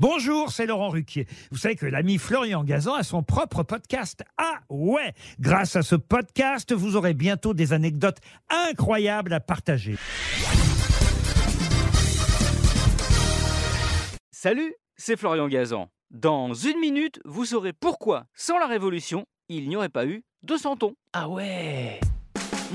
Bonjour, c'est Laurent Ruquier. Vous savez que l'ami Florian Gazan a son propre podcast. Ah ouais Grâce à ce podcast, vous aurez bientôt des anecdotes incroyables à partager. Salut, c'est Florian Gazan. Dans une minute, vous saurez pourquoi, sans la Révolution, il n'y aurait pas eu de Santon. Ah ouais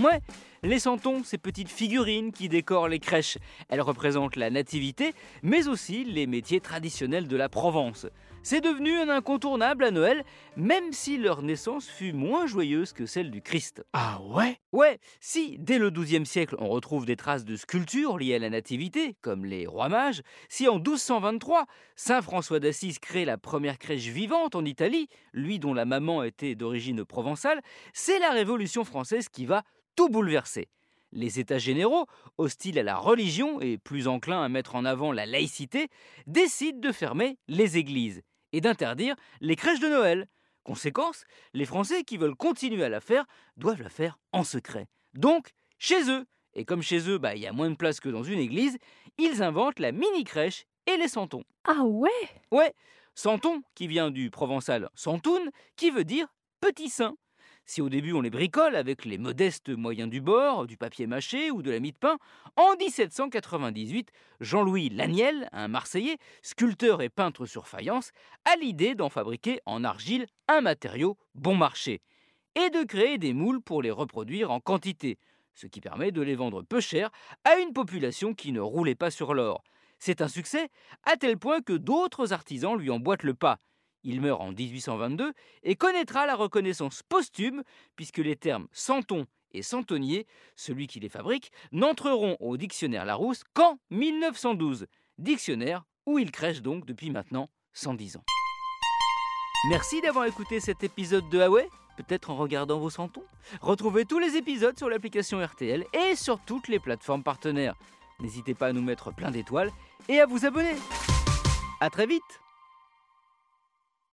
Ouais, les santons, ces petites figurines qui décorent les crèches. Elles représentent la nativité, mais aussi les métiers traditionnels de la Provence. C'est devenu un incontournable à Noël, même si leur naissance fut moins joyeuse que celle du Christ. Ah ouais? Ouais, si dès le XIIe siècle on retrouve des traces de sculptures liées à la nativité, comme les rois mages, si en 1223 Saint François d'Assise crée la première crèche vivante en Italie, lui dont la maman était d'origine provençale, c'est la Révolution française qui va tout bouleversé. Les États généraux, hostiles à la religion et plus enclins à mettre en avant la laïcité, décident de fermer les églises et d'interdire les crèches de Noël. Conséquence, les Français qui veulent continuer à la faire doivent la faire en secret. Donc, chez eux. Et comme chez eux, bah, il y a moins de place que dans une église, ils inventent la mini-crèche et les santons. Ah ouais? Ouais, santon qui vient du provençal santoun, qui veut dire petit saint. Si au début on les bricole avec les modestes moyens du bord, du papier mâché ou de la mie de pain, en 1798, Jean-Louis Laniel, un Marseillais, sculpteur et peintre sur faïence, a l'idée d'en fabriquer en argile un matériau bon marché et de créer des moules pour les reproduire en quantité, ce qui permet de les vendre peu cher à une population qui ne roulait pas sur l'or. C'est un succès à tel point que d'autres artisans lui emboîtent le pas. Il meurt en 1822 et connaîtra la reconnaissance posthume puisque les termes santon et santonnier, celui qui les fabrique, n'entreront au dictionnaire Larousse qu'en 1912. Dictionnaire où il crèche donc depuis maintenant 110 ans. Merci d'avoir écouté cet épisode de Huawei, peut-être en regardant vos santons. Retrouvez tous les épisodes sur l'application RTL et sur toutes les plateformes partenaires. N'hésitez pas à nous mettre plein d'étoiles et à vous abonner. A très vite